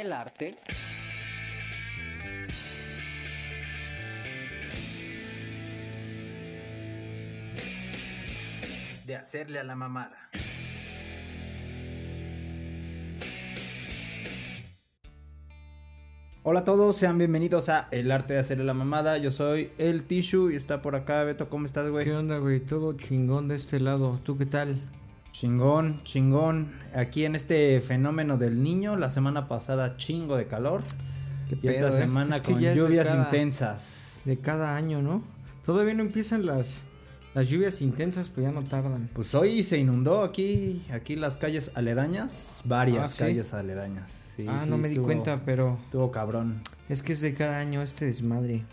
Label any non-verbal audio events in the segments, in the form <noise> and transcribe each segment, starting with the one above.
el arte de hacerle a la mamada. Hola a todos, sean bienvenidos a El Arte de Hacerle la Mamada. Yo soy el Tishu y está por acá Beto. ¿Cómo estás, güey? ¿Qué onda, güey? Todo chingón de este lado. ¿Tú qué tal? Chingón, chingón. Aquí en este fenómeno del niño, la semana pasada chingo de calor. ¿Qué y esta eh? semana Es que con lluvias cada- intensas. De cada año, ¿no? Todavía no empiezan las, las lluvias intensas, pero ya no tardan. Pues hoy se inundó aquí, aquí las calles aledañas, varias Ah, ¿sí? calles aledañas. Sí, ah, sí, no me di cuenta, pero Estuvo cabrón. es que es de cada año este desmadre.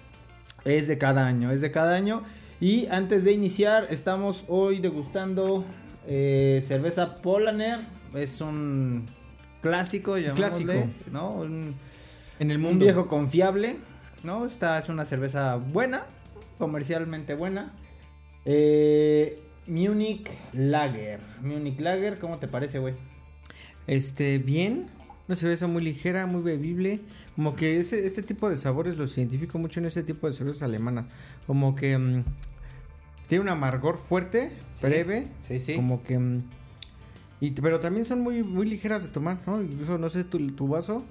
Es de cada año, es de cada año. Y antes de iniciar, estamos hoy degustando eh, cerveza Polaner. Es un clásico, clásico. ¿no? Un, En el un mundo. viejo confiable, ¿no? Esta es una cerveza buena, comercialmente buena. Eh, Munich Lager. Munich Lager, ¿cómo te parece, güey? Este, bien. Una cerveza muy ligera, muy bebible. Como que ese, este tipo de sabores los identifico mucho en este tipo de cervezas alemanas. Como que mm, tiene un amargor fuerte, Sí. breve. Sí, sí. Como que. mm, Y, pero también son muy, muy ligeras de tomar, ¿no? Incluso, no sé, tu, tu vaso.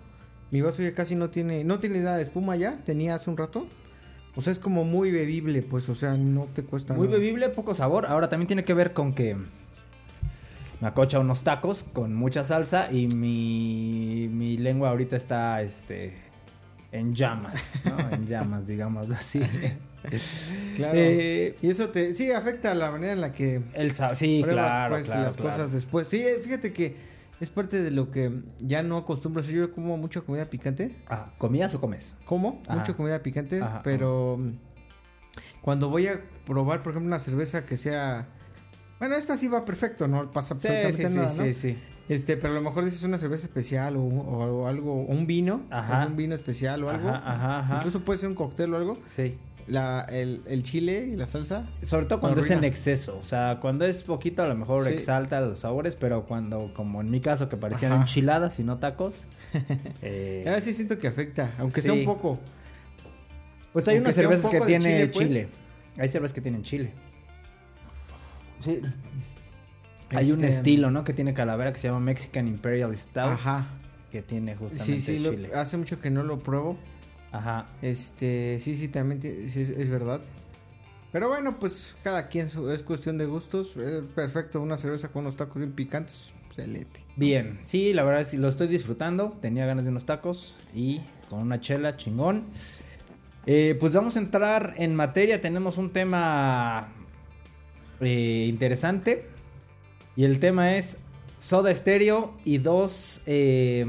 Mi vaso ya casi no tiene. No tiene nada de espuma ya. Tenía hace un rato. O sea, es como muy bebible, pues. O sea, no te cuesta Muy nada. bebible, poco sabor. Ahora también tiene que ver con que me acocha unos tacos con mucha salsa y mi, mi lengua ahorita está este en llamas, ¿no? En llamas, digámoslo así. <laughs> Claro. Eh, y eso te. Sí, afecta la manera en la que. el sí, pruebas claro, pues, claro, las claro. cosas después. Sí, eh, fíjate que es parte de lo que ya no acostumbro. Yo como mucha comida picante. Ah, ¿comías o comes? Como Ajá. mucha comida picante, Ajá, pero mm, cuando voy a probar, por ejemplo, una cerveza que sea. Bueno, esta sí va perfecto, no pasa Sí, absolutamente sí, nada, sí, ¿no? sí, sí. Este, pero a lo mejor dices una cerveza especial o, o- o algo, un vino, Ajá. un vino especial o algo. Ajá. Incluso puede ser un cóctel o algo. Sí. La, el, el chile y la salsa. Sobre todo cuando es en exceso, o sea, cuando es poquito a lo mejor Sí. exalta los sabores, pero cuando, como en mi caso, que parecían Ajá. enchiladas y no tacos, <laughs> eh, A veces siento que afecta, aunque sea un poco. Pues hay Aunque unas un cervezas que tiene chile, chile, pues. Hay cervezas que tienen chile. Sí. Hay un Este, estilo, ¿no? Que tiene calavera que se llama Mexican Imperial Stout. Ajá. Que tiene justamente Sí, sí, lo- chile. hace mucho que no lo pruebo. Ajá. Este, sí, sí, también sí, es, verdad. Pero bueno, pues cada quien su- es cuestión de gustos. Eh, perfecto, una cerveza con unos tacos bien picantes. Excelente. Bien. Sí, la verdad es que lo estoy disfrutando. Tenía ganas de unos tacos y con una chela chingón. Eh, pues vamos a entrar en materia. Tenemos un tema eh, interesante. Y el tema es Soda Stereo y dos. eh,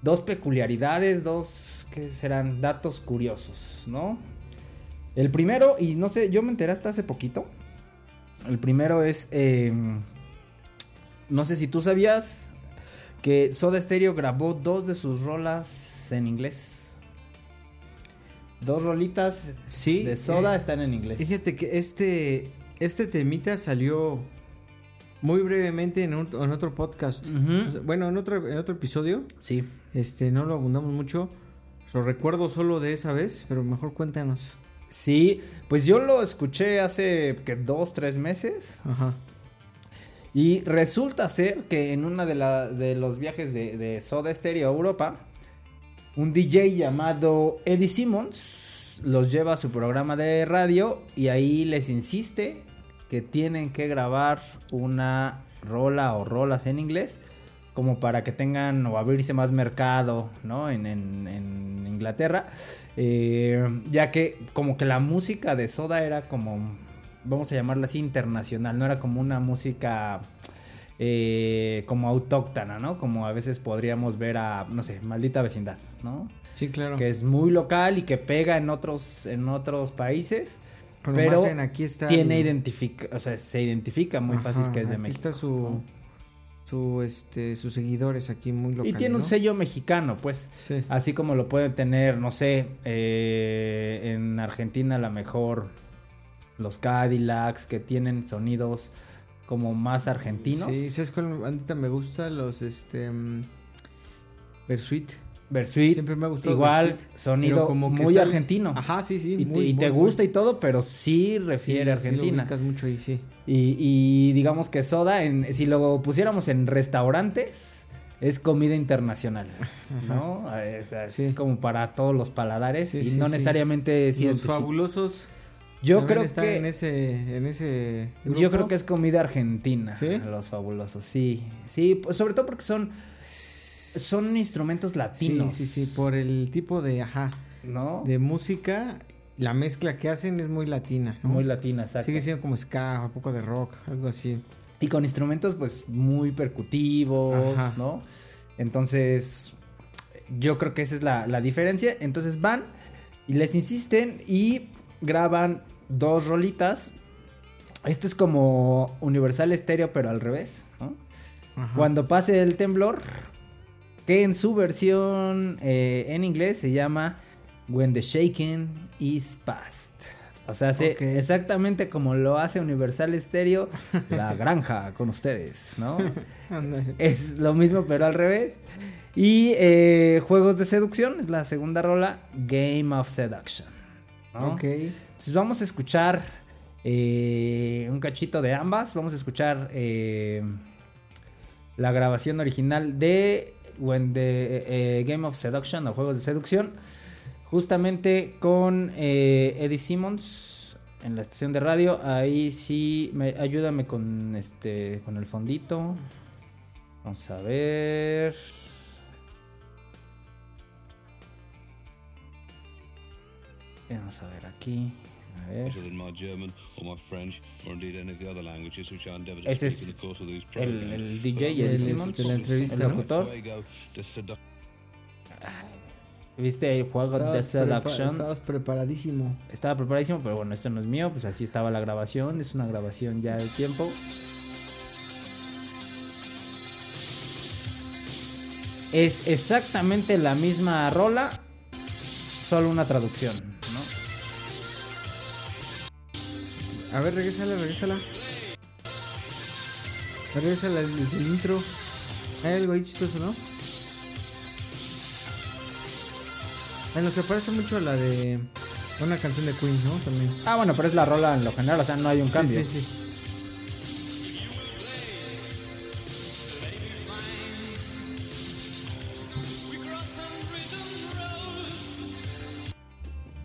dos peculiaridades, dos. ¿Qué serán? Datos curiosos, ¿no? El primero, y no sé, yo me enteré hasta hace poquito. El primero es. eh, no sé si tú sabías que Soda Stereo grabó dos de sus rolas en inglés. Dos rolitas Sí. de Soda eh, están en inglés. Fíjate que este, este temita salió muy brevemente en, un- en otro podcast. Bueno, en otro, en otro episodio. Sí. Este, no lo abundamos mucho. Lo recuerdo solo de esa vez, pero mejor cuéntanos. Sí, pues yo lo escuché hace que dos, tres meses. Ajá. Y resulta ser que en uno de, la- de los viajes de, de Soda Stereo a Europa, un DJ llamado Eddie Simmons los lleva a su programa de radio y ahí les insiste que tienen que grabar una rola o rolas en inglés como para que tengan o abrirse más mercado, ¿no? En, en- en Inglaterra, Eh, ya que como que la música de Soda era como, vamos a llamarla así, internacional, no era como una música eh, como autóctona, ¿no? Como a veces podríamos ver a, no sé, maldita vecindad, ¿no? Sí, claro. Que es muy local y que pega en otros, en otros países. Pero Pero más bien aquí está tiene el- identifica, o sea, se identifica muy Ajá, fácil que es de aquí México. está su, su, este, sus seguidores aquí muy locales. Y tiene un sello mexicano, pues. Sí. Así como lo pueden tener, no sé, eh, en Argentina a lo mejor los Cadillacs que tienen sonidos como más argentinos. Sí, ¿sabes cuál me gusta? Los, este... mm, Versuit. Versuit. Siempre me ha gustado Igual, Versuit, sonido pero como que muy sale- argentino. Ajá, sí, sí. y te, muy, y te muy, gusta muy- y todo, pero sí refiere a Sí, sí lo Argentina. mucho ahí, sí. y, y digamos que soda, en, si lo pusiéramos en restaurantes, es comida internacional. ¿No? Es, es Sí. como para todos los paladares Sí, y sí, no sí. necesariamente es Los fabulosos. Yo creo están que en ese, en ese Yo creo que es comida argentina. ¿Sí? Los fabulosos, sí. Sí, pues, sobre todo porque son son instrumentos latinos. Sí, sí, sí, por el tipo de, ajá, ¿no? de música, la mezcla que hacen es muy latina, ¿no? Muy latina, exacto. Sigue siendo como ska, un poco de rock, algo así. Y con instrumentos pues muy percutivos, Ajá. ¿no? Entonces, yo creo que esa es la, la diferencia. Entonces van y les insisten y graban dos rolitas. Esto es como Universal Stereo, pero al revés, ¿no? Ajá. Cuando pase el temblor, que en su versión eh, en inglés se llama When the Shaking is Past. O sea, hace exactamente como lo hace Universal Stereo, la <laughs> granja con ustedes, ¿no? <laughs> Es lo mismo, pero al revés. Y eh, Juegos de Seducción, es la segunda rola, Game of Seduction. ¿no? Ok. Entonces vamos a escuchar eh, un cachito de ambas. Vamos a escuchar eh, la grabación original de When the eh, Game of Seduction o Juegos de Seducción. Justamente con eh, Eddie Simmons en la estación de radio. Ahí sí, me, ayúdame con este con el fondito. Vamos a ver. Vamos a ver aquí. A ver. better than my German or my French or indeed any of the other languages which I endeavour to Ese es El, el DJ El, Simmons, la entrevista, el locutor. ¿Viste el juego de Seduction? estabas preparadísimo. Estaba preparadísimo, pero bueno, esto no es mío, pues así estaba la grabación, es una grabación ya del tiempo. Es exactamente la misma rola, solo una traducción, A ver, regrésala, regrésala. Regrésala desde el intro. Hay algo ahí chistoso, ¿no? Bueno, se parece mucho a la de una canción de Queen, ¿no? También. Ah, bueno, pero es la rola en lo general, o sea, no hay un cambio. Sí, sí, sí.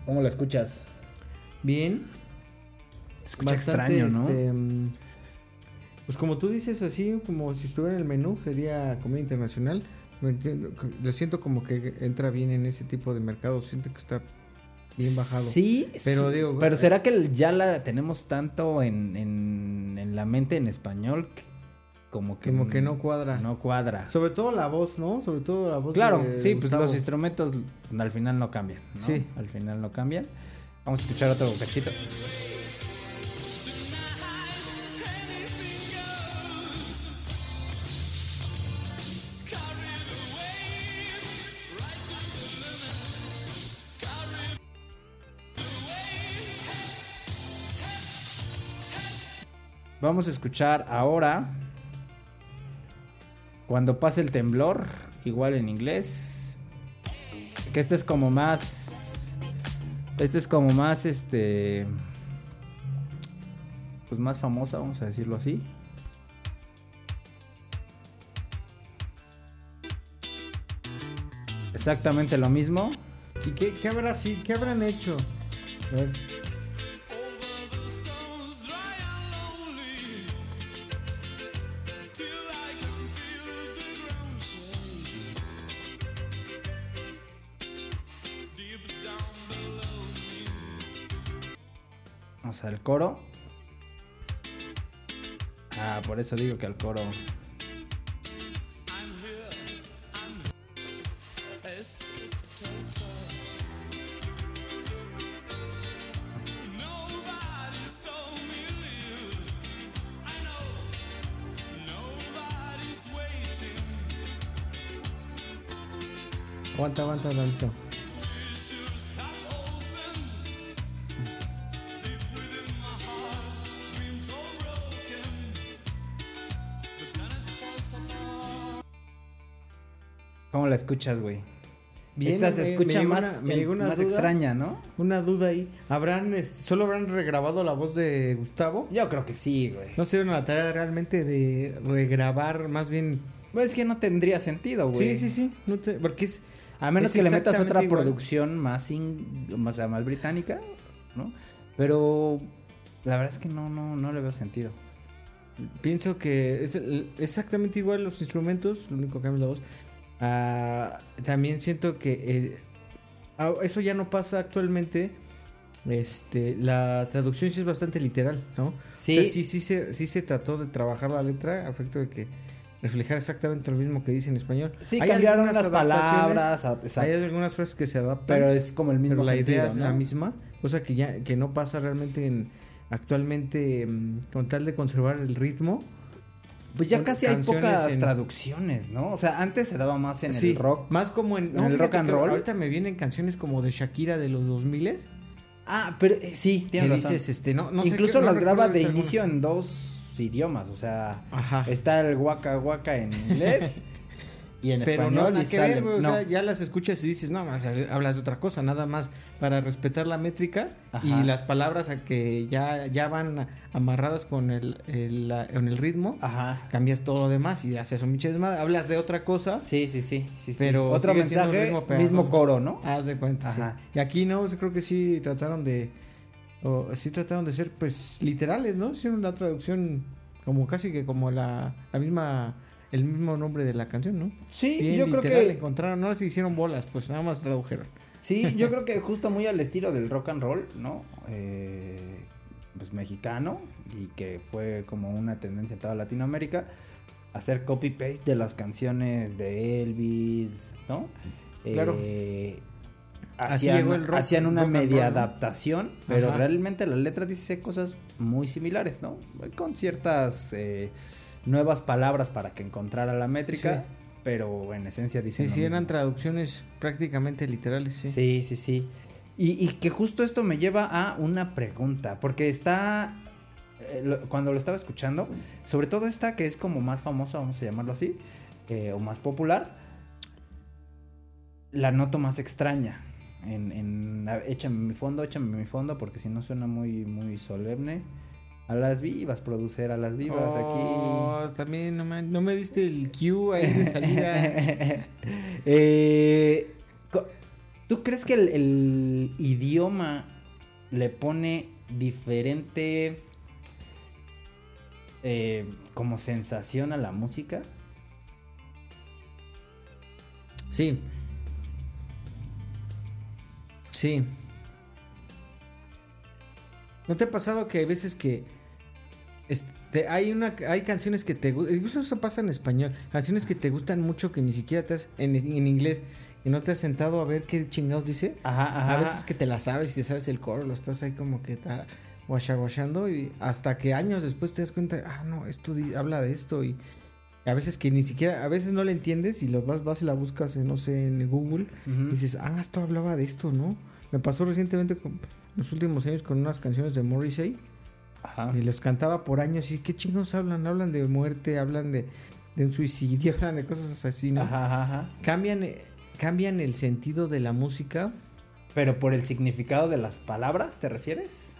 ¿Cómo la escuchas? Bien. Escucha extraño, ¿no? este, mm, pues como tú dices así, como si estuviera en el menú, sería comida internacional. Lo, entiendo, lo siento como que entra bien en ese tipo de mercado. Siento que está bien bajado. Sí, Pero sí, digo, pero eh, será que ya la tenemos tanto en, en, en la mente en español que como que, Como que no cuadra. no cuadra. Sobre todo la voz, ¿no? Sobre todo la voz Claro, de sí, pues los instrumentos al final no cambian, ¿no? Sí. Al final no cambian. Vamos a escuchar otro cachito. Vamos a escuchar ahora cuando pase el temblor, igual en inglés. Que este es como más. Este es como más este. Pues más famosa, vamos a decirlo así. Exactamente lo mismo. ¿Y qué, qué habrá sí, qué habrán hecho? A ver. Coro. Ah, por eso digo que al coro. Aguanta, aguanta tanto. Escuchas, güey? Bien, Esta se escucha me más, una- me llegó una más duda. extraña, ¿no? Una duda ahí. ¿Habrán, solo habrán regrabado la voz de Gustavo? Yo creo que sí, güey. No se dieron la tarea realmente de regrabar, más bien. Pues es que no tendría sentido, güey. Sí, sí, sí. No te- porque es. A menos Es que le metas otra igual. producción más, in- más, más británica, ¿no? Pero la verdad es que no, no, no le veo sentido. Pienso que es exactamente igual los instrumentos, lo único que cambia es la voz. Ah, también siento que eh, eso ya no pasa actualmente. Este, la traducción sí es bastante literal, ¿no? Sí. O sea, sí, sí, se, sí se trató de trabajar la letra a efecto de que reflejara exactamente lo mismo que dice en español. Sí, Hay cambiaron las palabras, Hay algunas frases que se adaptan, pero es como el mismo pero la sentido, idea es ¿no? la misma, cosa que ya que no pasa realmente en actualmente mm, con tal de conservar el ritmo. Pues ya casi hay pocas en- traducciones, ¿no? O sea, antes se daba más en Sí, el rock. más como en, en el rock and roll. Ahorita me vienen canciones como de Shakira de los 2000 Ah, pero eh, sí, tienes razón. dices este no, no sé Incluso qué- no las graba de alguna. inicio en dos idiomas, o sea, Ajá. está el waka waka en inglés <laughs> y en Pero no, español y que sale- ver, güey, o no. sea, ya las escuchas y dices, no, hablas de otra cosa, nada más para respetar la métrica Ajá. y las palabras a que ya, ya van amarradas con el, el, la- con el ritmo, Ajá. cambias todo lo demás y haces un pinche desmadre, hablas de otra cosa, Sí, sí, sí, sí. Pero otro mensaje, ritmo pegajoso. mismo coro, ¿no? haz de cuenta, sí. Ajá. Y aquí no, yo creo que sí trataron de, o sí trataron de ser, pues, literales, ¿no? Hicieron la traducción como casi que como la, la misma, el mismo nombre de la canción, ¿no? Sí, Bien yo creo literal, que encontraron, no se hicieron bolas, pues nada más tradujeron. sí, yo creo que justo muy al estilo del rock and roll, ¿no? Eh, pues mexicano y que fue como una tendencia en toda Latinoamérica hacer copy paste de las canciones de Elvis, ¿no? Claro. Eh, Así hacían, llegó el rock- hacían una media roll, ¿no? adaptación, pero Ajá. realmente la letra dice cosas muy similares, ¿no? Con ciertas eh, nuevas palabras para que encontrara la métrica, Sí. pero en esencia dicen Sí, lo sí, eran traducciones prácticamente literales, sí. Sí, sí, sí. Y, y que justo esto me lleva a una pregunta, porque está, eh, lo- cuando lo estaba escuchando, sobre todo esta que es como más famosa, vamos a llamarlo así, eh, o más popular, la noto más extraña. En, en échame mi fondo, échame mi fondo, porque si no suena muy, muy solemne. A las vivas, producer a las vivas Oh, aquí. también no me, no me diste el cue ahí de salida. <laughs> Eh, ¿Tú crees que el, el idioma le pone diferente eh, como sensación a la música? sí. Sí. ¿No te ha pasado que hay veces que este, hay una hay canciones que te gustan, incluso eso pasa en español, canciones que te gustan mucho que ni siquiera te has en, en inglés y no te has sentado a ver qué chingados dice? Ajá, A veces que te la sabes y te sabes el coro, lo estás ahí como que ta- guachaguachando y hasta que años después te das cuenta, ah, no, esto habla de esto y a veces que ni siquiera, a veces no le entiendes y lo vas, vas y la buscas, en, no sé, en Google y dices, ah, esto hablaba de esto, ¿no? Me pasó recientemente con en los últimos años con unas canciones de Morrissey Ajá. y los cantaba por años y qué chingados hablan, hablan de muerte, hablan de, de un suicidio, <laughs> hablan de cosas así, ¿no? Ajá, ajá. Cambian, eh, cambian el sentido de la música. Pero por el significado de las palabras, ¿te refieres?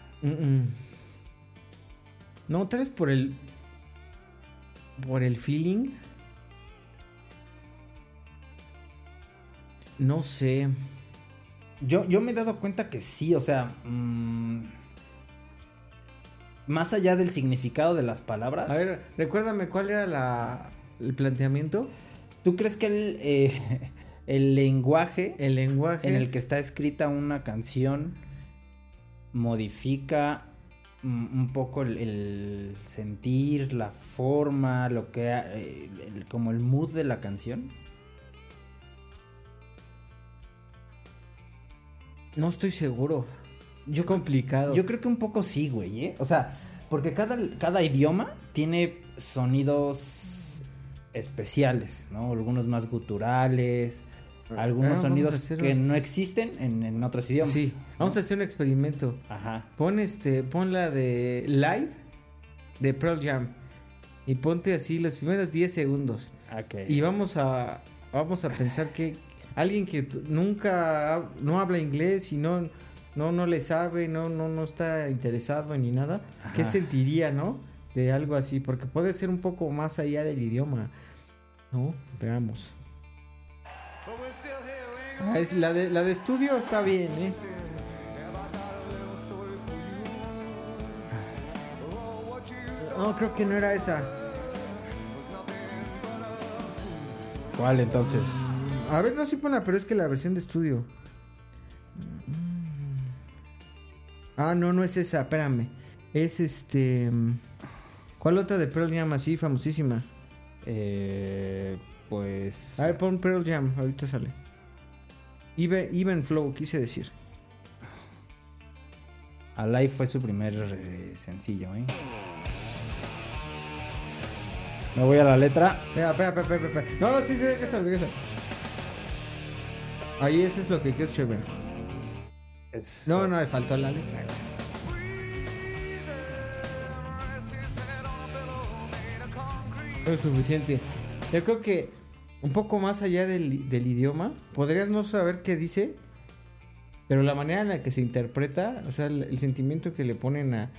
No, tal vez por el. Por el feeling. No sé. Yo, yo me he dado cuenta que sí, o sea, mm, más allá del significado de las palabras. A ver, recuérdame cuál era la, el planteamiento. ¿tú crees que el, eh, <laughs> el lenguaje El lenguaje. en el que está escrita una canción modifica un poco el, el sentir, la forma, lo que eh, el- como el mood de la canción? No estoy seguro. Yo es complicado. Yo creo que un poco sí, güey, ¿eh? O sea, porque cada, cada idioma tiene sonidos especiales, ¿no? Algunos más guturales, algunos vamos a sonidos que un- no existen en, en otros idiomas. Sí, vamos a hacer un experimento. Ajá. Pon este, pon la de live de Pearl Jam y ponte así los primeros 10 segundos Ok. y vamos a, vamos a pensar que alguien que nunca no habla inglés y no no no le sabe, no no no está interesado ni nada, ¿qué sentiría, no? De algo así, porque puede ser un poco más allá del idioma. ¿No? Veamos. Ah, la de la de estudio está bien, ¿eh? No, creo que no era esa. ¿Cuál entonces? A ver, no sí pone, pero es que la versión de estudio. Ah, no, no es esa, espérame. Es este. ¿Cuál otra de Pearl Jam así famosísima? Eh, pues. A ver, pon Pearl Jam, ahorita sale. Even, even Flow, quise decir. Alive fue su primer eh, sencillo, ¿eh? Me voy a la letra. Espera, espera, espera, espera, espera. No, no, sí, sí, regresa, regresa. Ahí eso es lo que quiero chévere. Es- No, no, le faltó la letra. No es suficiente. Yo creo que un poco más allá del, del idioma, podrías no saber qué dice, pero la manera en la que se interpreta, o sea, el, el sentimiento que le ponen a,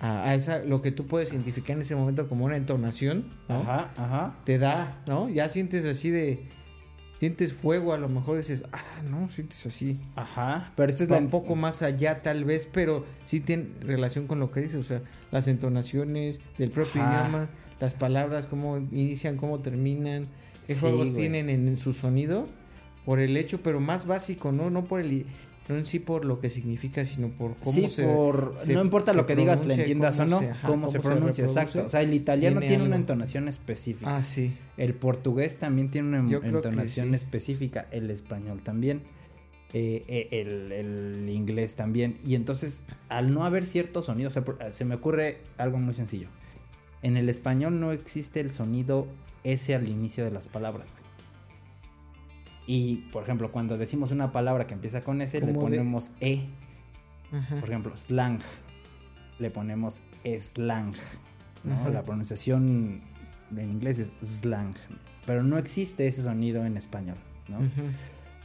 a, a esa, lo que tú puedes identificar en ese momento como una entonación, ¿no? Ajá, ajá. te da, ¿no? Ya sientes así de. Sientes fuego, a lo mejor dices, ah, no, sientes así. Ajá. Pero es un poco más allá, tal vez, pero sí tiene relación con lo que dices, o sea, las entonaciones del propio Ajá. idioma, las palabras, cómo inician, cómo terminan, qué Sí, juegos güey. tienen en, en su sonido, por el hecho, pero más básico, ¿no? No por el. No en sí por lo que significa, sino por cómo sí, se. por... se- no importa se lo que digas, le entiendas o no, se- ajá, cómo, se cómo se pronuncia, exacto. O sea, el italiano tiene tiene, una entonación específica. Ah, sí. El portugués también tiene una Yo que entonación sí. específica. El español también. eh, eh, el, el inglés también. Y entonces, al no haber cierto sonido, o sea, se me ocurre algo muy sencillo. En el español no existe el sonido S al inicio de las palabras. Y, por ejemplo, cuando decimos una palabra que empieza con S, le de- ponemos E. Ajá. Por ejemplo, slang. Le ponemos slang. La pronunciación en inglés es slang. Pero no existe ese sonido en español.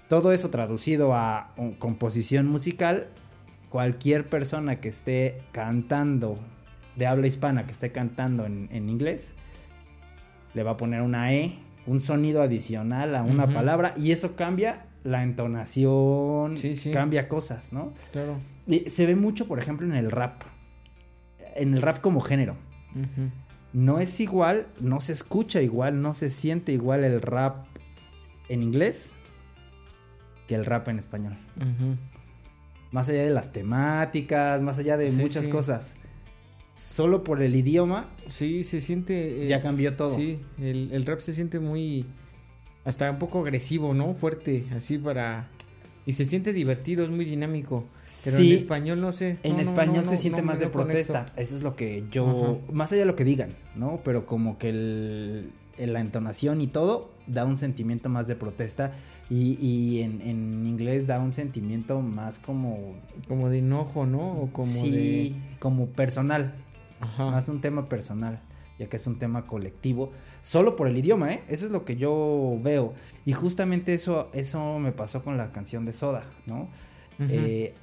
Todo eso traducido a composición musical, cualquier persona que esté cantando, de habla hispana, que esté cantando en, en inglés, le va a poner una E, un sonido adicional a una palabra, y eso cambia la entonación, Sí, sí. cambia cosas, ¿no? Claro. Y se ve mucho, por ejemplo, en el rap. En el rap como género. No es igual, no se escucha igual, no se siente igual el rap en inglés que el rap en español. Más allá de las temáticas, más allá de Sí, muchas cosas. Solo por el idioma Sí, se siente. eh, ya cambió todo. Sí, el, el rap se siente muy. Hasta un poco agresivo, ¿no? Fuerte, así para. Y se siente divertido, es muy dinámico. Pero Sí, en español no sé. En no, español no, se siente más de conecto. protesta. Eso es lo que yo. Más allá de lo que digan, ¿no? Pero como que el, el- la entonación y todo da un sentimiento más de protesta. Y, y en, en inglés da un sentimiento más como. Como de enojo, ¿no? O como sí, como personal. Ajá. Más un tema personal. Ya que es un tema colectivo. Solo por el idioma, ¿eh? Eso es lo que yo veo. Y justamente eso, eso me pasó con la canción de Soda, ¿no? Eh,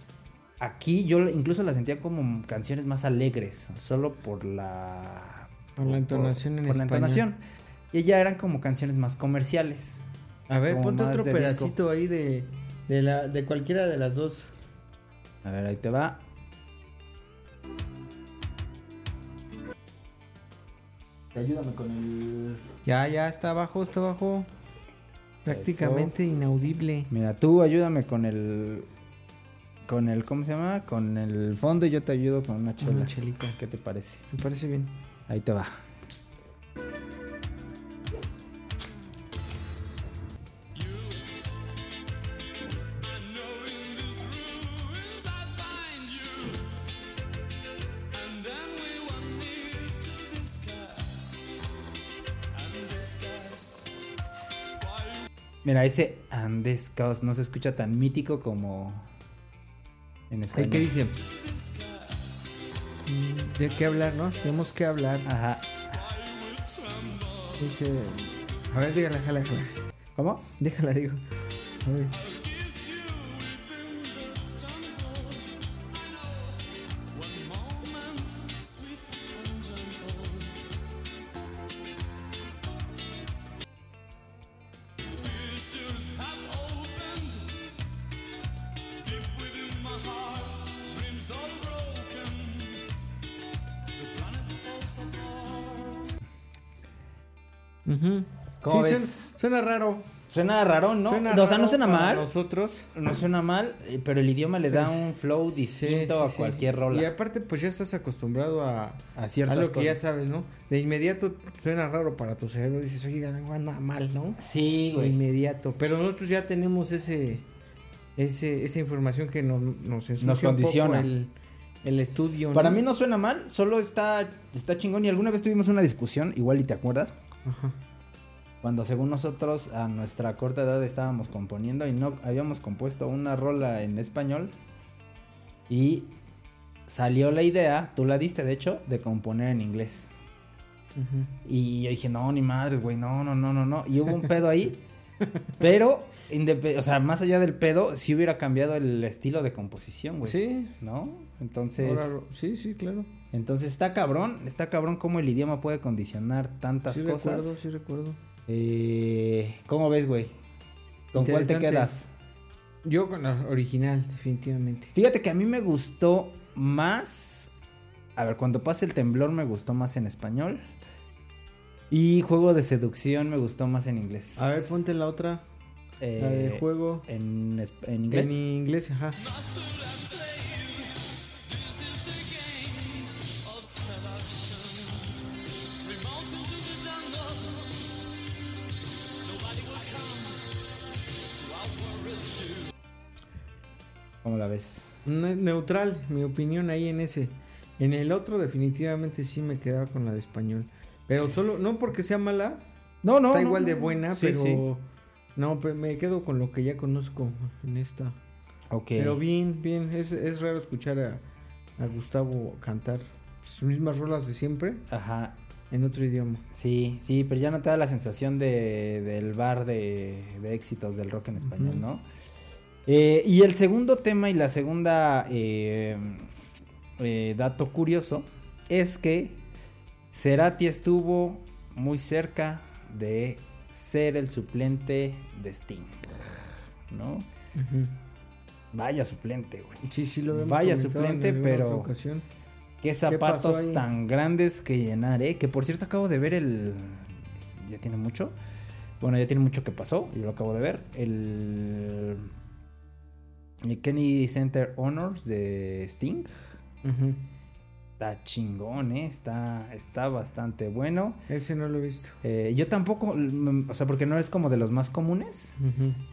aquí yo incluso la sentía como canciones más alegres, solo por la... Por la entonación en por la español. entonación. Y ya eran como canciones más comerciales. A ver, ponte otro pedacito disco. ahí de, de, la, de cualquiera de las dos. A ver, ahí te va. Ayúdame con el... Ya, ya, está abajo, está abajo. Prácticamente inaudible. Mira, tú ayúdame con el... Con el... ¿Cómo se llama? Con el fondo y yo te ayudo con una chela. Una chelita. ¿Qué te parece? Me parece bien. Ahí te va. Mira, ese Andes Caos no se escucha tan mítico como en español. ¿Qué dice? Mm, De qué hablar, ¿no? Tenemos que hablar. Ajá. Dice. A ver, dígala, jala, jala. ¿Cómo? Déjala, digo. A ver. Ves? Suena, raro. Suena raro, ¿no? Suena o sea, no suena mal. Nosotros. No suena mal, eh, pero el idioma le da un flow Sí, distinto sí, a sí. cualquier rola. Y aparte, pues ya estás acostumbrado a, a a ciertas lo que ya cosas. sabes, ¿no? De inmediato suena raro para tu cerebro. Dices, oye, anda mal, ¿no? Sí, De güey. inmediato. Pero nosotros ya tenemos ese, ese esa información que nos, nos, condiciona. el, el estudio. Para mí no suena mal, solo está, está chingón. Y alguna vez tuvimos una discusión, igual y te acuerdas, Ajá. Cuando según nosotros a nuestra corta edad estábamos componiendo y no habíamos compuesto una rola en español. Y salió la idea, tú la diste de hecho, de componer en inglés. Y yo dije, no, ni madres, güey, no, no, no, no, no. Y hubo un pedo ahí. <laughs> pero, o sea, más allá del pedo, sí hubiera cambiado el estilo de composición, güey. Sí. ¿No? Entonces, ahora sí, sí, claro. entonces está cabrón, está cabrón cómo el idioma puede condicionar tantas sí cosas. recuerdo, sí recuerdo. Eh, ¿Cómo ves, güey? ¿Con cuál te quedas? Yo con la original, definitivamente. Fíjate que a mí me gustó más. A ver, cuando pase el temblor me gustó más en español. Y juego de seducción me gustó más en inglés. A ver, ponte la otra, Eh, la de juego. En, en inglés. En inglés, ajá. ¿Cómo la ves? Ne- Neutral, mi opinión ahí en ese. En el otro definitivamente sí me quedaba con la de español. Pero solo, no porque sea mala, No, no. está no, igual no, de buena, Sí, pero... sí. No, pero me quedo con lo que ya conozco en esta. Ok. Pero bien, bien, es, es raro escuchar a, a Gustavo cantar sus mismas rolas de siempre Ajá. en otro idioma. Sí, sí, pero ya no te da la sensación de, del bar de, de éxitos del rock en español, Ujú. ¿no? Eh, y el segundo tema y la segunda eh, eh, dato curioso es que Cerati estuvo muy cerca de ser el suplente de Sting, ¿no? Vaya suplente, güey. Sí, sí lo vemos. Vaya suplente, pero- Ocasión. Qué zapatos tan grandes que llenar, ¿eh? Que por cierto acabo de ver el... Ya tiene mucho. Bueno, ya tiene mucho que pasó. Yo lo acabo de ver. El... el Kennedy Center Honors de Sting. Está chingón, ¿eh? Está, está bastante bueno. Ese no lo he visto. Eh, yo tampoco... mm, O sea, porque no es como de los más comunes.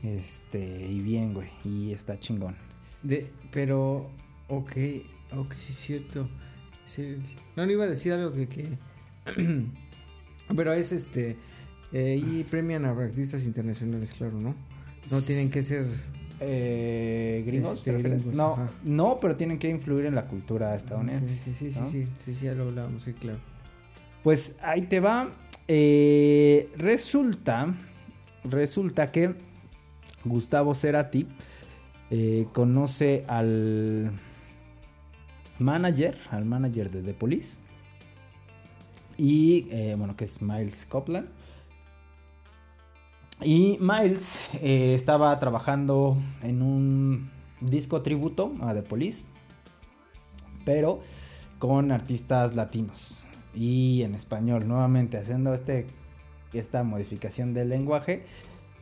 Este... Y bien, güey. Y está chingón. De, pero, ok, ok, sí es cierto. Sí, no, no iba a decir algo que... que <clears throat> pero es este... eh, y premian a artistas internacionales, claro, ¿no? No tienen que ser... Eh, ¿Gringos? Este, te refieres? gringos, no, ajá. no, pero tienen que influir en la cultura estadounidense. Sí, sí, ¿no? sí, sí, sí, ya lo hablábamos, sí, claro. Pues ahí te va. Eh, resulta, resulta que Gustavo Cerati eh, conoce al manager, al manager de The Police. Y eh, bueno, que es Miles Copland. Y Miles eh, estaba trabajando en un disco tributo a The Police. Pero con artistas latinos. Y en español nuevamente haciendo este esta modificación del lenguaje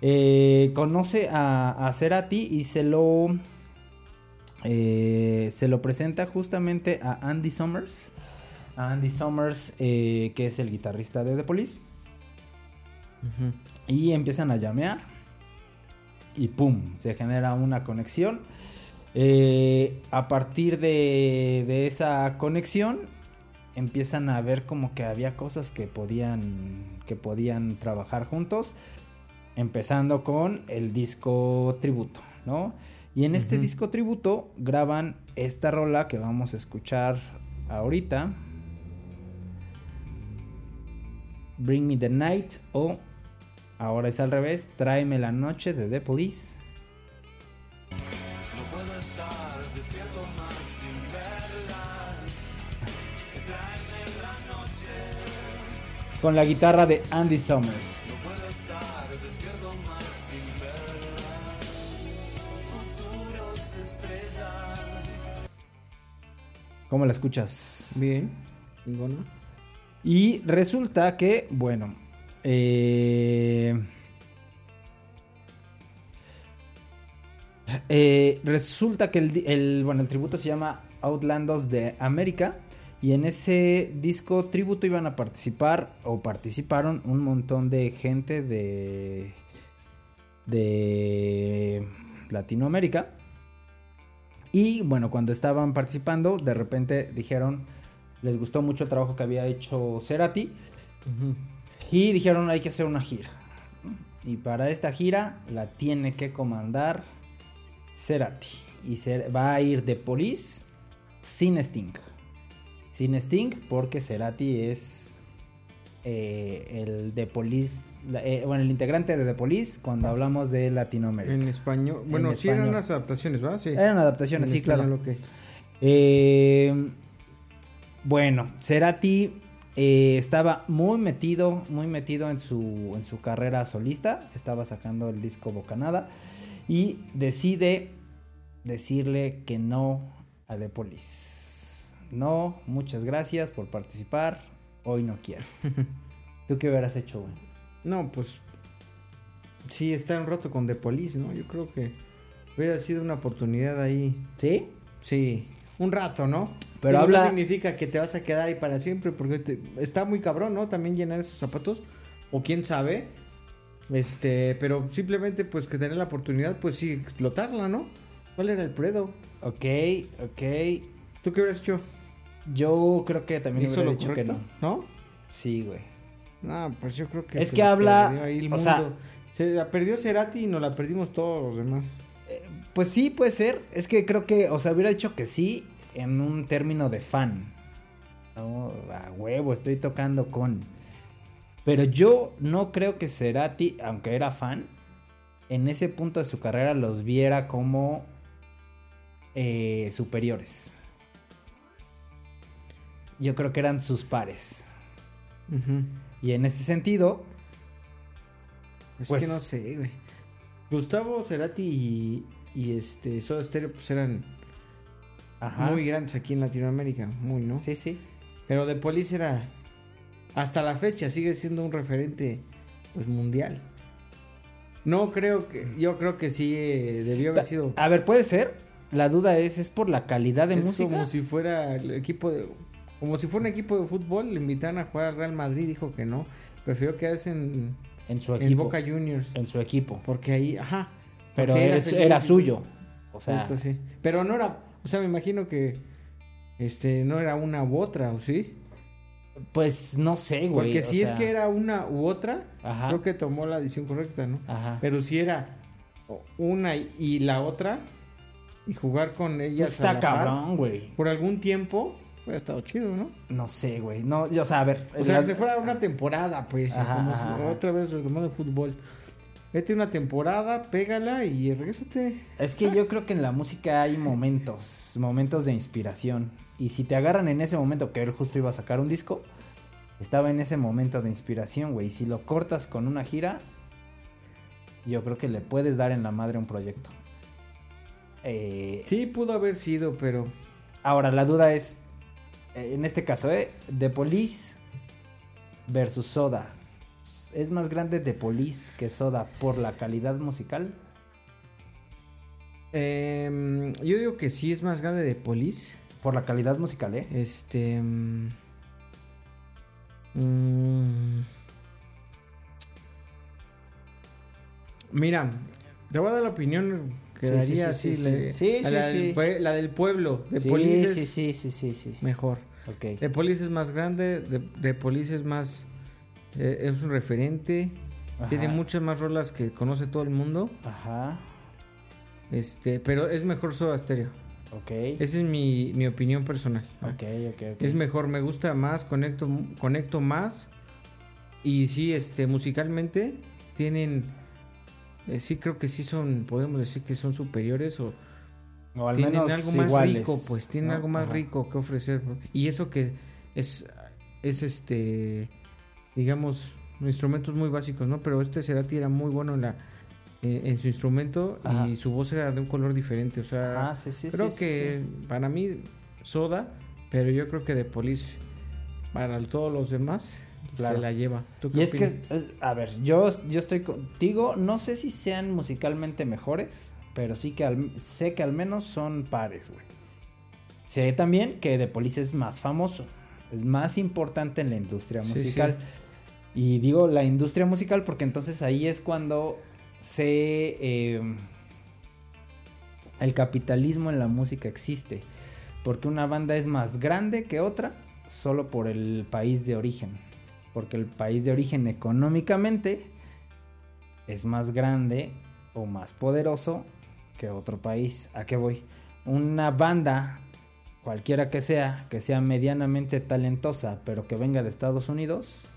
eh, conoce a, a Cerati y se lo eh, se lo presenta justamente a Andy Summers. A Andy Summers que es el guitarrista de The Police y empiezan a llamear y pum se genera una conexión. Eh, a partir de, de esa conexión empiezan a ver como que había cosas que podían que podían trabajar juntos empezando con el disco tributo no y en este disco tributo graban esta rola que vamos a escuchar ahorita. Bring Me the Night o Ahora es al revés. Tráeme la noche de The Police. Con la guitarra de Andy Summers. ¿Cómo la escuchas? Bien. Chingona. Y resulta que, bueno, eh, eh, resulta que el, bueno, el tributo se llama Outlandos de América. Y en ese disco tributo iban a participar o participaron un montón de gente de, de Latinoamérica. Y bueno, cuando estaban participando, de repente dijeron, les gustó mucho el trabajo que había hecho Cerati. Y dijeron, hay que hacer una gira. Y para esta gira la tiene que comandar Cerati. Y va a ir de Police sin Sting. Sin Sting porque Cerati es eh, el de Police, eh, bueno, el integrante de The Police cuando hablamos de Latinoamérica. En español. Bueno, En sí eran las adaptaciones, ¿verdad? Sí. Eran adaptaciones, En sí, claro. español, ok. Eh, bueno, Cerati eh, estaba muy metido, muy metido en su, en su carrera solista. Estaba sacando el disco Bocanada. Y decide decirle que no a The Police. No, muchas gracias por participar. Hoy no quiero. <laughs> ¿Tú qué hubieras hecho, güey? No, pues. Sí, está un rato con The Police, ¿no? Yo creo que hubiera sido una oportunidad ahí. ¿Sí? Sí, un rato, ¿no? Pero Digo, habla- No significa que te vas a quedar ahí para siempre, porque te- está muy cabrón, ¿no? También llenar esos zapatos. O quién sabe. Este, pero simplemente, pues que tener la oportunidad, pues sí, explotarla, ¿no? ¿Cuál era el predo? Ok, ok. ¿Tú qué hubieras hecho? Yo creo que también ¿Hizo hubiera dicho correcto? que no. ¿No? Sí, güey. No, pues yo creo que. Es que la habla- ahí el o sea-. Se la perdió Cerati y nos la perdimos todos los demás. Eh, Pues sí, puede ser. Es que creo que, o sea, hubiera dicho que sí en un término de fan. No, a huevo, estoy tocando con. Pero yo no creo que Cerati, aunque era fan, en ese punto de su carrera los viera como eh, superiores. Yo creo que eran sus pares. Y en ese sentido, Es Pues- que no sé, güey. Gustavo Cerati y, y este Soda Stereo pues eran ajá. muy grandes aquí en Latinoamérica, muy, ¿no? Sí, sí. Pero The Police era hasta la fecha sigue siendo un referente pues mundial. No creo que yo creo que sí eh, debió haber sido A ver, puede ser. La duda es, ¿es por la calidad de es música? como si fuera el equipo de como si fuera un equipo de fútbol, le invitaron a jugar al Real Madrid, dijo que no, prefirió quedarse en, En su en equipo. Boca Juniors, En su equipo. porque ahí, ajá, Pero era, suyo. O sea, Justo, sí. Pero no era, o sea, me imagino que este no era una u otra, ¿o sí? pues no sé, güey. Porque o si es que era una u otra, Ajá. creo que tomó la decisión correcta, ¿no? Ajá. Pero si era una y- la otra y jugar con ellas Pues está a la par, cabrón, güey. por algún tiempo, hubiera estado chido, ¿no? No sé, güey. No, yo, o sea, a ver. O sea, la- que se fuera una temporada, pues, Ajá, como otra vez retomando el fútbol. Vete una temporada, pégala y regrésate. Es que yo creo que en la música hay momentos, momentos de inspiración. Y si te agarran en ese momento que él justo iba a sacar un disco, estaba en ese momento de inspiración, güey. Y si lo cortas con una gira, yo creo que le puedes dar en la madre un proyecto. Eh, Sí, pudo haber sido, pero Ahora, la duda es, eh, en este caso, ¿eh? The Police versus Soda. ¿Es más grande The Police que Soda por la calidad musical? em, yo digo que sí es más grande de Police. Por la calidad musical, ¿eh? Este. mm, mm, mira, te voy a dar la opinión que Sí, sí, así. sí, la, sí, del la del pueblo. De Police sí, sí, sí, sí, sí. mejor. Ok. De Police es más grande. De, de Police es más. Eh, es un referente. Tiene muchas más rolas que conoce todo el mundo. Ajá. Este, pero es mejor Soda Stereo. Ok. Esa es mi, mi opinión personal. Ok, ok, ok. Es mejor, me gusta más, conecto, conecto más. Y sí, este, musicalmente tienen, eh, sí creo que sí son, podemos decir que son superiores o O al tienen menos algo más iguales, rico, pues tienen ¿no? algo más Ajá. rico que ofrecer. Y eso que es, es este, digamos, instrumentos muy básicos, ¿no? Pero este Cerati era muy bueno en la eh, en su instrumento Ajá. y su voz era de un color diferente, o sea, Ah, sí, sí, creo sí, sí, que sí. para mí Soda, pero yo creo que de Police para todos los demás Claro. se la lleva. ¿Tú qué Y es que, eh, a ver, yo, yo estoy contigo, no sé si sean musicalmente mejores, pero sí que al- sé que al menos son pares, güey. Sé también que The Police es más famoso, es más importante en la industria Sí, musical. Y digo la industria musical porque entonces ahí es cuando se... eh, el capitalismo en la música existe. Porque una banda es más grande que otra solo por el país de origen. Porque el país de origen económicamente es más grande o más poderoso que otro país. ¿A qué voy? Una banda, cualquiera que sea, que sea medianamente talentosa, pero que venga de Estados Unidos,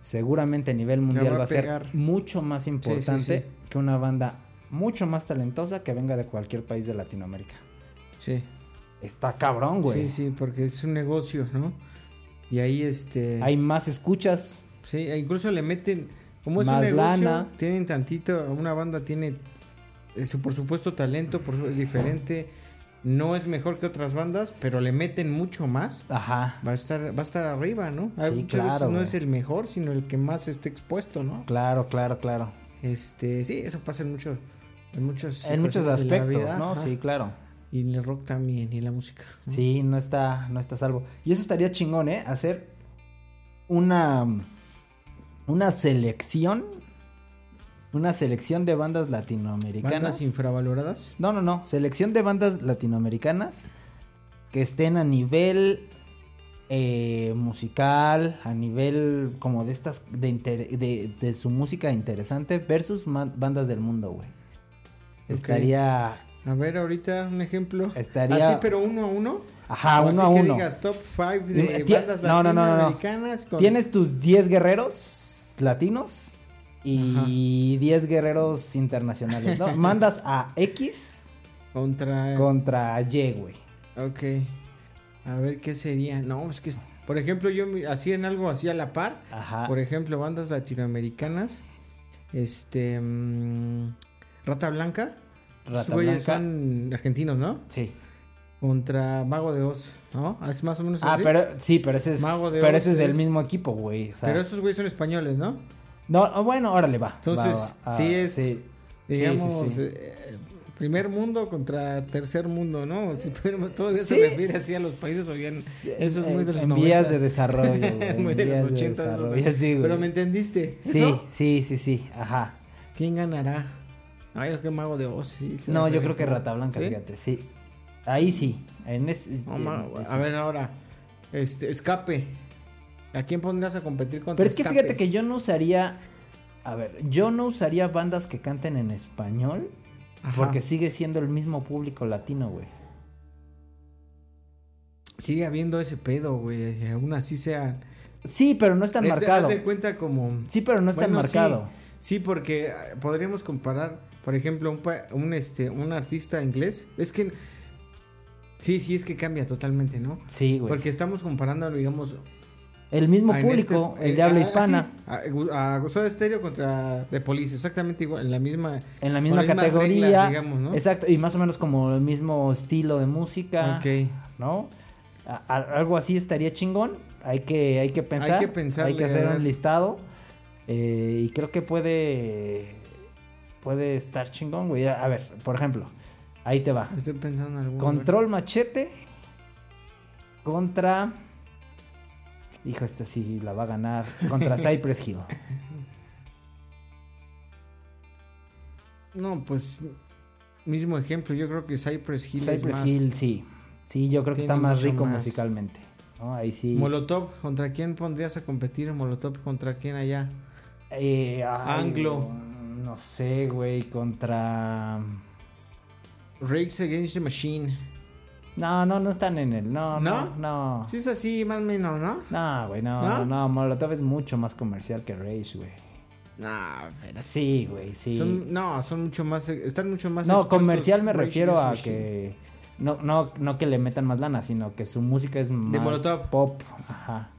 seguramente a nivel mundial va va, a ser mucho más sí, importante sí. que una banda mucho más talentosa que venga de cualquier país de Latinoamérica. sí. Está cabrón, güey. Sí, sí, porque es un negocio, ¿no? Y ahí este Hay más escuchas. Sí, e incluso le meten, como es Más un negocio, lana. tienen tantito, una banda tiene, eh, su- por supuesto, talento, por es diferente, no es mejor que otras bandas, pero le meten mucho más, Ajá. va a estar, va a estar arriba, ¿no? Sí, muchas claro, veces no es el mejor, sino el que más esté expuesto, ¿no? Claro, claro, claro. Este, sí, eso pasa en muchos, en muchos, En muchos aspectos, vida, ¿no? ajá. Sí, claro. Y en el rock también, y en la música. ¿no? Sí, no está, no está salvo. Y eso estaría chingón, ¿eh? Hacer una, una selección, una selección de bandas latinoamericanas. Bandas infravaloradas. No, no, no. Selección de bandas latinoamericanas que estén a nivel eh, musical, a nivel como de estas, de, inter- de, de su música interesante versus bandas del mundo, güey. Estaría, A ver, ahorita un ejemplo. estaría, Así, pero uno a uno. ajá, O uno así a que uno. digas top 5 de bandas no, no, no, no, no. latinoamericanas. con- Tienes tus 10 guerreros latinos y 10 guerreros internacionales, ¿no? Mandas a X Contra. contra Y, güey. Ok. A ver qué sería. No, es que. Por ejemplo, yo hacía en algo así a la par. Ajá. Por ejemplo, bandas latinoamericanas. Este. mm, Rata Blanca. Rata Blanca. son argentinos, ¿no? Sí. Contra Mago de Oz, ¿no? Es más o menos Ah, así. pero sí, pero ese es, Mago de pero Oz ese es del mismo equipo, güey. O sea, Pero esos güeyes son españoles, ¿no? No, ah, bueno, órale va. Entonces, va, va. Ah, sí es- sí. Digamos, sí. eh, primer mundo contra tercer mundo, ¿no? Si todavía se refiere así a los países o bien. Eso es muy de los en vías 90. de desarrollo, <laughs> güey. Muy de los vías 80. desarrollo, sí, güey. Pero me entendiste. Sí, ¿Eso? sí, sí, sí, ajá. ¿Quién ganará? Ay, yo creo que Mago de Oz. No, yo creo que. Rata Blanca, fíjate, sí. Ahí sí. En ma- en- a ver ahora. Este, escape. ¿A quién pondrías a competir contra Pero es que fíjate que yo no usaría. A ver, yo no usaría bandas que canten en español. Ajá. Porque sigue siendo el mismo público latino, güey. sigue habiendo ese pedo, güey. y Aún así sea. Sí, pero no es tan Ese- marcado. cuenta como. Sí, pero no es tan Bueno, sí. marcado. Sí, porque ah, podríamos comparar, por ejemplo, un, un, este, un artista inglés. Es que. Sí, sí, es que cambia totalmente, ¿no? Sí, güey. Porque estamos comparando, digamos. El mismo ah, en público, este- el de habla ah, hispana, sí, a, Gu- a Gustavo Estéreo contra The Police, exactamente igual, en la misma. en la misma categoría. reglas, digamos, ¿no? Exacto, y más o menos como el mismo estilo de música, Ok. ¿no? A- a- algo así estaría chingón. Hay que, hay que pensar. que pensarle, Hay que hacer un listado. eh, y creo que puede. Puede estar chingón, güey. A a ver, por ejemplo, ahí te va. Estoy pensando en algún. Control machete contra. Hijo, este sí la va a ganar. Contra <laughs> Cypress Hill. No, pues. Mismo ejemplo, yo creo que Cypress Hill es Cypress más. Hill, sí. Sí, yo creo que está más rico más. musicalmente. ¿no? Ahí sí. Molotov, ¿contra quién pondrías a competir Molotov? ¿Contra quién allá? Eh, ay, Anglo. No sé, güey. Contra. Rakes Against the Machine. No, no, no están en el. No, no, ¿No? no. Sí, es así, más o menos, ¿no? No, güey, no, ¿No? no, no. Molotov es mucho más comercial que Rage, güey. Nah, pero Sí, güey, sí. Son, no, son mucho más, están mucho más. no, comercial me Rage refiero a que no, no, no que le metan más lana, sino que su música es más Molotov. pop. Ajá.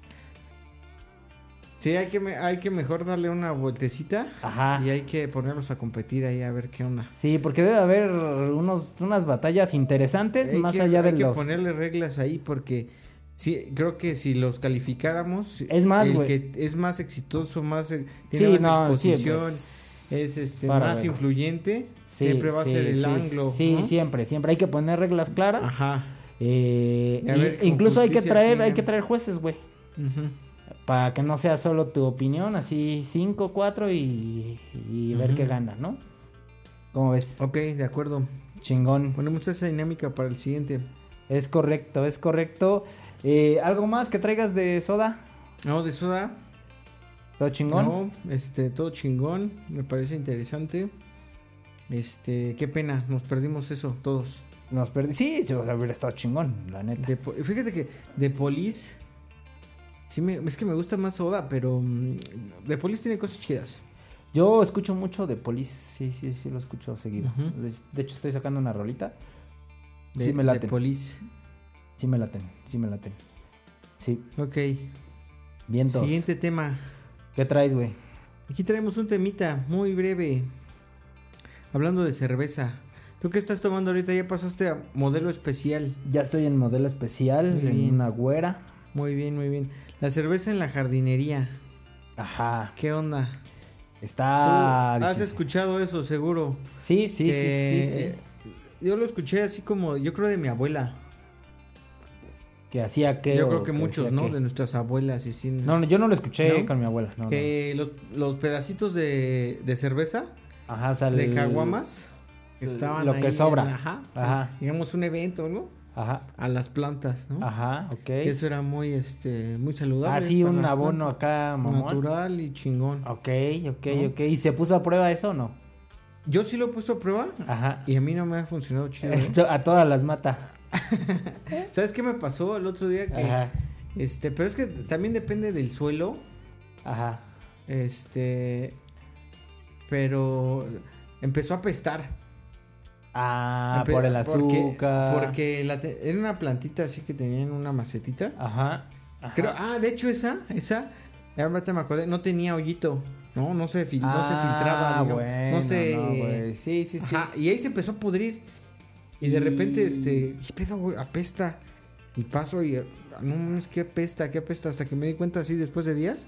Sí, hay que, hay que mejor darle una vueltecita Ajá. y hay que ponerlos a competir ahí a ver qué onda. Sí, porque debe haber unos, unas batallas interesantes Hay más que, allá de hay que los... ponerle reglas ahí porque sí, creo que si los calificáramos, Es más, el güey. que es más exitoso, más eh, Sí, tiene más no, sí, pues, es este más ver. influyente, Sí, siempre va a ser el anglo. Sí, ¿no? siempre, siempre hay que poner reglas claras. Ajá. Eh, Y ver, incluso hay que traer, hay que traer jueces, güey. ujú. Para que no sea solo tu opinión, así 5, 4 y, y ver qué gana, ¿no? ¿Cómo ves? Ok, de acuerdo. Chingón. Ponemos esa dinámica para el siguiente. Es correcto, es correcto. Eh, ¿Algo más que traigas de soda? No, de soda. ¿Todo chingón? No, este, todo chingón. Me parece interesante. Este, qué pena, nos perdimos eso todos. Nos perdí. Sí, sí, hubiera estado chingón, la neta. De fíjate que de Police. Sí, me, es que me gusta más Soda, pero mm, de Police tiene cosas chidas. Yo escucho mucho de Police, sí, sí, sí, lo escucho seguido. De, de hecho, estoy sacando una rolita. De, sí me de laten, Police. sí me laten, sí me laten. Sí, Ok. vientos. Siguiente tema. ¿Qué traes, güey? Aquí traemos un temita muy breve. Hablando de cerveza. ¿Tú qué estás tomando ahorita? Ya pasaste a modelo especial. Ya estoy en modelo especial, Muy en bien. una güera. Muy bien, muy bien. La cerveza en la jardinería. Ajá. ¿Qué onda? Está. Has escuchado eso, seguro. Sí, sí, que- sí, sí, sí. Yo lo escuché así como, yo creo de mi abuela. Que hacía que. yo creo que muchos, ¿no? qué. De nuestras abuelas y sí. No, no, yo no lo escuché ¿No? con mi abuela. No, que los, los pedacitos de, de cerveza. Ajá, o sea, de el- caguamas, estaban lo ahí que en- sobra. ajá, Ajá. Digamos un evento, ¿no? Ajá, A las plantas, ¿no? ajá, ok. Que eso era muy, este, muy saludable. Ah, sí, para un abono acá, mamón. Natural y chingón. Ok, ok, ¿No? ok. ¿Y se puso a prueba eso o no? Yo sí lo he puesto a prueba Ajá. y a mí no me ha funcionado chido. ¿eh? <laughs> A todas las mata. <laughs> ¿Sabes qué me pasó el otro día? Que, Ajá, este, pero es que también depende del suelo. ajá. Este. Pero empezó a apestar. Ah, Empe- por el porque- azúcar. Porque, la te- era una plantita así que tenían una macetita. Ajá. ajá. Creo, ah, de hecho esa, esa, ahorita me acordé, no tenía hoyito. No, no se, fil- no se filtraba. Ah, bueno, no se. no, güey. sí, sí, sí. Ajá, y ahí se empezó a pudrir. Y de repente, este, ¿qué pedo, güey? Apesta. Y paso y, ah, no mames, qué apesta, qué apesta. Hasta que me di cuenta así después de días,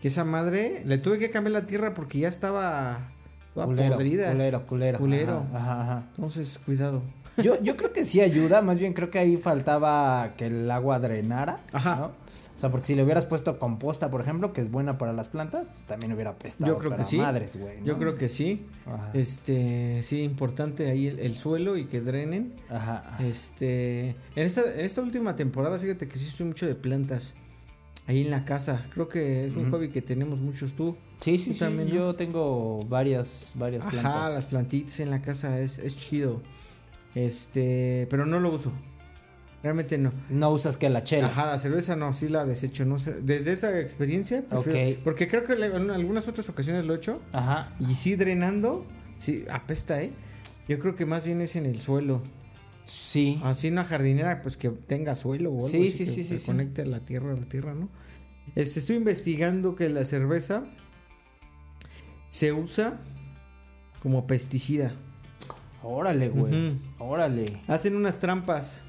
que esa madre, le tuve que cambiar la tierra porque ya estaba toda culero, podrida. culero, culero. Culero. Ajá, ajá. Entonces, cuidado. Yo, yo creo que sí ayuda, más bien creo que ahí faltaba que el agua drenara. Ajá. ¿no? O sea, porque si le hubieras puesto composta, por ejemplo, que es buena para las plantas, también hubiera apestado. Yo creo que sí. Madres, güey. Yo creo que sí. Ajá. Este, sí, importante ahí el, el suelo y que drenen. Ajá. Este, en esta, en esta última temporada, fíjate que sí soy mucho de plantas. Ahí en la casa. Creo que es un hobby que tenemos muchos tú. Sí, sí, Tú sí. también, ¿no? Yo tengo varias, varias Ajá, plantas. las plantitas en la casa es, es chido. Este, pero no lo uso. Realmente no. No usas que la chela. Ajá, la cerveza no, sí la desecho. No sé. Desde esa experiencia, prefiero- Ok. porque creo que en algunas otras ocasiones lo he hecho. Ajá. Y sí drenando, sí, apesta, ¿eh? Yo creo que más bien es en el suelo. Sí. Así una jardinera, pues que tenga suelo o algo Sí, sí, que sí, se sí, sí. conecte a la tierra, a la tierra, ¿no? Este, estoy investigando que la cerveza se usa como pesticida. Órale, güey. Órale. Hacen unas trampas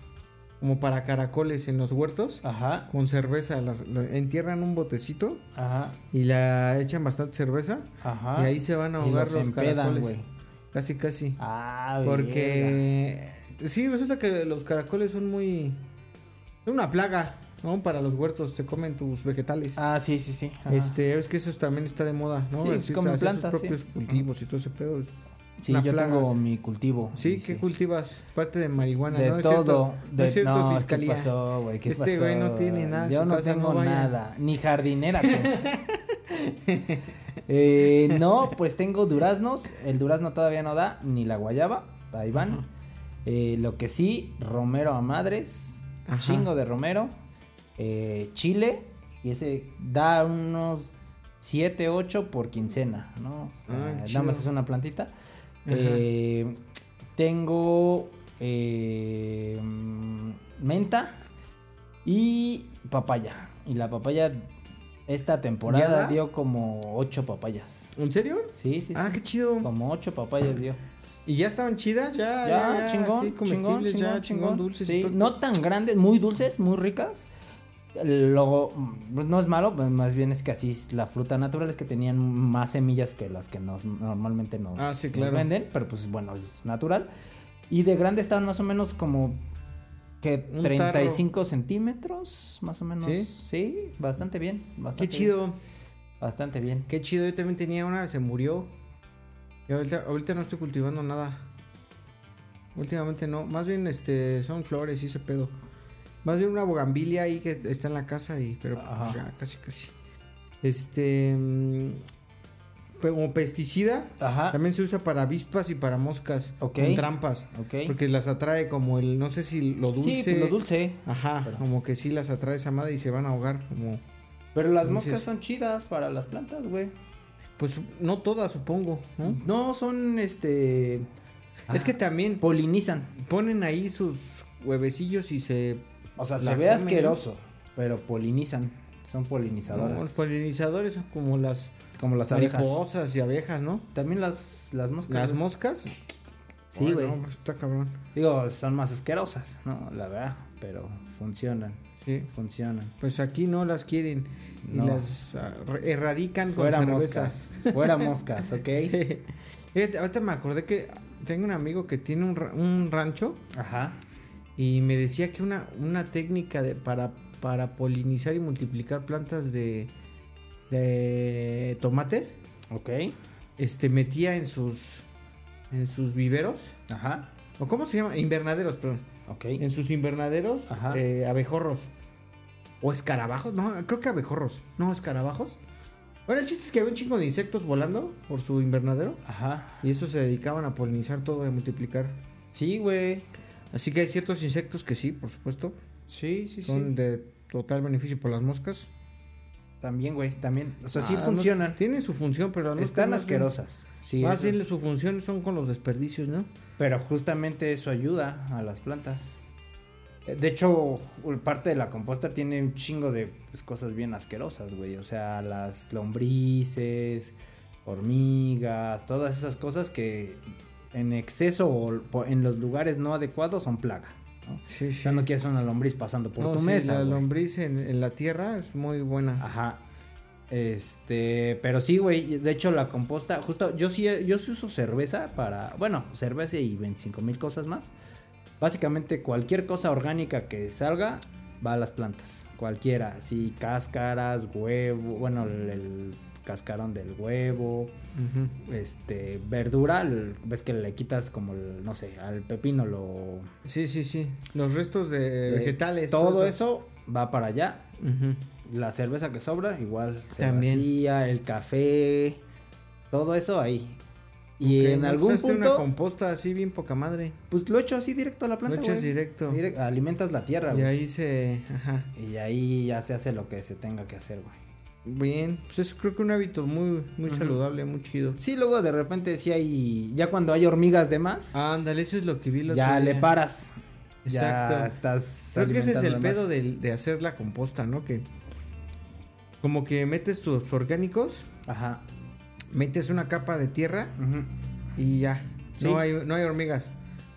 como para caracoles en los huertos Ajá. con cerveza. Las, entierran un botecito Ajá. y la echan bastante cerveza Ajá. y ahí se van a Y ahogar los los, empedan, caracoles. Casi, casi. Ah. Porque sí, resulta que los caracoles son muy... Son una plaga, ¿no? Para los huertos, te comen tus vegetales. Ah, sí, sí, sí. Ajá. Este, es que eso también está de moda, ¿no? Sí, hacer sus plantas, sí. cultivos y todo ese pedo. sí, yo plaga. tengo mi cultivo. Sí, ¿qué cultivas? Parte de marihuana, De ¿no? Es todo. no de, es cierto, no, fiscalía. ¿qué pasó, güey? ¿Qué Este pasó? güey no tiene nada Yo no tengo no nada. Ni jardinera. <laughs> Eh, no, pues tengo duraznos. El durazno todavía no da. Ni la guayaba. Ahí van. Eh, lo que sí, romero a madres. Ajá. Chingo de romero. eh, chile. Y ese da unos 7, 8 por quincena, ¿no? O sea, Ah, nada más es una plantita. Eh, tengo menta y papaya. Y la papaya esta temporada dio como 8 papayas. ¿En serio? Sí, sí, Ah, sí. qué chido. Como 8 papayas dio. ¿Y ya estaban chidas? Ya, Ya, ya, ya, chingón, sí, comestibles, chingón, ya, chingón, dulces. Sí, no tan grandes, muy dulces, muy ricas. Lo, mm, no es malo, pues, más bien es que así es la fruta natural es que tenían más semillas que las que nos normalmente nos, Ah, sí, nos claro. venden, pero pues bueno, es natural. Y de grande estaban más o menos como que Un 35 centímetros, más o menos. ¿Sí? Sí, bastante bien. Bastante Qué chido. bien, bastante bien. Qué chido, yo también tenía una, se murió. Y ahorita, ahorita no estoy cultivando nada. Últimamente no, más bien este son flores y ese pedo. Más bien una bogambilia ahí que está en la casa y pero pues, ya casi casi. Este mm, como pesticida Ajá. también se usa para avispas y para moscas Ok. con trampas, Ok. porque las atrae como el no sé si lo dulce. Sí, pues, lo dulce. Ajá, Pero- como que sí las atrae esa madre y se van a ahogar como Pero las moscas son chidas para las plantas, güey. Pues no todas supongo, ¿no? No, son este. Es que ah, también polinizan. ponen ahí sus huevecillos y se... O sea, se ve asqueroso, pero polinizan. Son polinizadoras. No, los polinizadores son como las como las abejas. mariposas y abejas, ¿no? También las, las moscas. Las moscas. Sí, güey. no, pues está cabrón. Digo, son más asquerosas, ¿no? La verdad. Pero funcionan. Sí. Funcionan. Pues aquí no las quieren. Y No. las ah, erradican Fuera con moscas. <laughs> Fuera moscas, ¿ok? Sí. Fíjate, ahorita me acordé que tengo un amigo que tiene un, ra- un rancho Ajá. y me decía que una, una técnica de, para, para polinizar y multiplicar plantas de, de tomate, Ok. este metía en sus en sus viveros Ajá. o cómo se llama invernaderos perdón Ok. en sus invernaderos Ajá. eh, abejorros o escarabajos no creo que abejorros no escarabajos bueno el chiste es que había un chingo de insectos volando por su invernadero Ajá. y eso se dedicaban a polinizar todo y a multiplicar Sí, güey. así que hay ciertos insectos que sí por supuesto Sí, sí, son sí. de total beneficio por las moscas También, güey. También. O sea, sí Ah, funcionan. no- tienen su función pero moscas Están bien- asquerosas. Sí, más bien su función son con los desperdicios no Pero justamente eso ayuda a las plantas. De hecho, parte de la composta tiene un chingo de pues, cosas bien asquerosas, güey. O sea, las lombrices, hormigas, todas esas cosas que en exceso o en los lugares no adecuados son plaga. ¿no? sí, O sea, no quieres una lombriz pasando por No, tu sí, mesa. la güey. lombriz en, en la tierra es muy buena. Ajá. Este, pero sí, güey, de hecho la composta, justo, yo sí, yo sí uso cerveza para, bueno, cerveza y 25 mil cosas más. Básicamente cualquier cosa orgánica que salga va a las plantas, cualquiera, así cáscaras, huevo, bueno, el, el cascarón del huevo, este, verdura, el- ves que le quitas como, el, no sé, al pepino lo... Sí, sí, sí. Los restos de, de- vegetales. Todo eso va para allá. La cerveza que sobra, igual se También. vacía, el café, todo eso ahí. Y en ¿no algún usaste una punto, composta así bien poca madre. pues lo echo así directo a la Lo planta, echas güey. directo. Direct- alimentas la tierra, Y güey. ahí se... Ajá. Y ahí ya se hace lo que se tenga que hacer, güey. Bien. Pues eso creo que un hábito muy, muy saludable, muy chido. Sí, luego de repente sí hay, ya cuando hay hormigas de más, Ándale, eso es lo que vi el ya le paras. Exacto. Ya estás Creo que ese es el pedo de, de hacer la composta, ¿no? Que como que metes tus orgánicos, Ajá. Metes una capa de tierra y ya. Sí. No, hay, no hay hormigas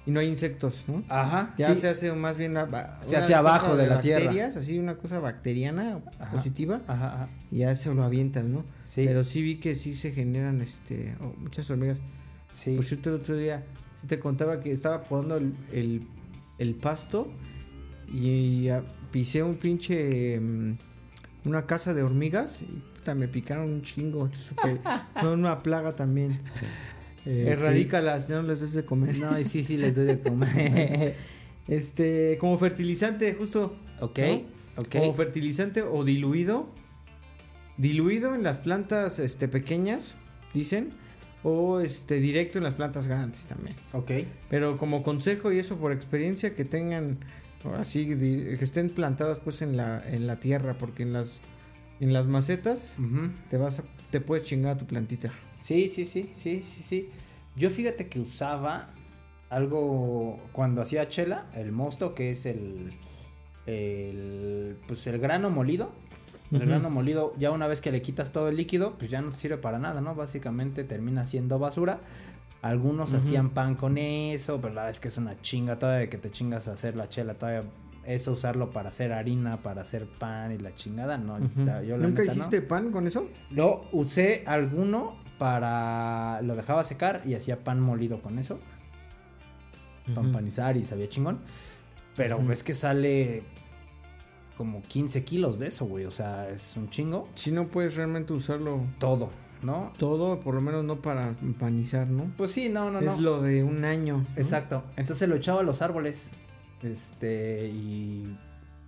y no hay insectos, ¿no? Ajá. Ya sí. se hace más bien la, Se hace abajo cosa de la tierra. bacterias, así una cosa bacteriana Ajá. positiva Ajá, ajá. y ya se lo avientas, ¿no? Sí. Pero sí vi que sí se generan este oh, muchas hormigas. sí. Por cierto, el otro día sí te contaba que estaba podando el, el, el pasto y pisé un pinche mm, una casa de hormigas y puta, me picaron un chingo. <laughs> Son una plaga también. <laughs> Eh, sí. Erradícalas, no les des de comer. No, y sí, sí les doy de comer. <laughs> Este, como fertilizante, justo. ok, ¿no? ok. Como fertilizante o diluido. Diluido en las plantas este, pequeñas, dicen. O este, directo en las plantas grandes también. Ok. Pero como consejo y eso por experiencia que tengan así que estén plantadas pues en la en la tierra porque en las En las macetas te vas a- te puedes chingar a tu plantita. Sí, sí, sí, sí, sí, sí. Yo fíjate que usaba algo cuando hacía chela, el mosto, que es el, el pues el grano molido. El grano molido, ya una vez que le quitas todo el líquido, pues ya no te sirve para nada, ¿no? Básicamente termina siendo basura. Algunos hacían pan con eso, pero la verdad es que es una chinga todavía de que te chingas a hacer la chela, todavía eso usarlo para hacer harina, para hacer pan y la chingada, no. Yo la ¿Nunca neta no. hiciste pan con eso? Lo usé alguno para. Lo dejaba secar y hacía pan molido con eso. Pan Ujú. panizar y sabía chingón. Pero Ujú. ves que sale como 15 kilos de eso, güey. O sea, es un chingo. Si no puedes realmente usarlo Todo, ¿no? todo, por lo menos no para empanizar, ¿no? Pues sí, no, no, no. Es lo de un año. ¿no? Exacto. Entonces lo echaba a los árboles. Este. Y.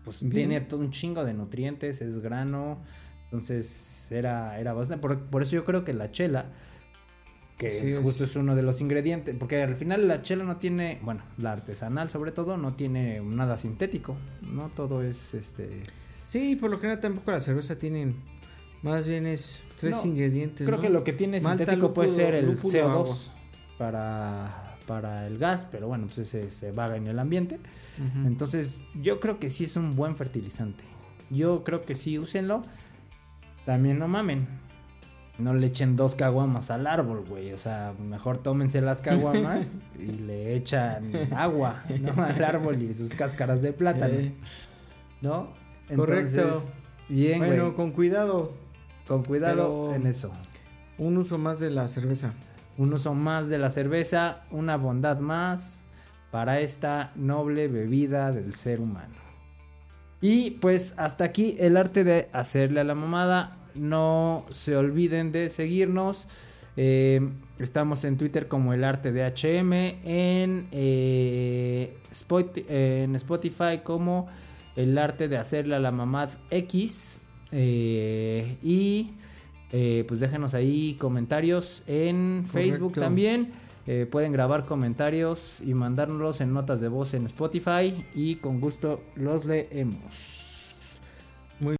Pues Bien. tiene todo un chingo de nutrientes, es grano. Entonces era, era bastante. Por, por eso yo creo que la chela. Que Sí, justo es uno de los ingredientes. Porque al final la chela no tiene. Bueno, la artesanal sobre todo, no tiene nada sintético. No todo es este. Sí, por lo general tampoco la cerveza tienen. Más bien es tres No, ingredientes. Creo ¿no? que lo que tiene Malta, sintético puede ser el lúpulo, CO2 agua. para, para el gas, pero bueno, pues ese se vaga en el ambiente. Entonces, yo creo que sí es un buen fertilizante. Yo creo que sí, úsenlo. También no mamen. No le echen dos caguamas al árbol, güey. O sea, mejor tómense las caguamas <laughs> y le echan agua, ¿no? Al árbol y sus cáscaras de plátano, Eh, ¿no? Correcto. bien, bueno, con, con cuidado. cuidado pero- en eso. Un uso más de la cerveza. Un uso más de la cerveza, una bondad más para esta noble bebida del ser humano. Y pues hasta aquí el arte de hacerle a la mamada. No se olviden de seguirnos. Eh, estamos en Twitter como el arte de HM. En, eh, Spot- en Spotify como el arte de hacerle a la mamad X. Eh, y eh, pues déjenos ahí comentarios en Facebook también. Eh, pueden grabar comentarios y mandárnoslos en notas de voz en Spotify y con gusto los leemos.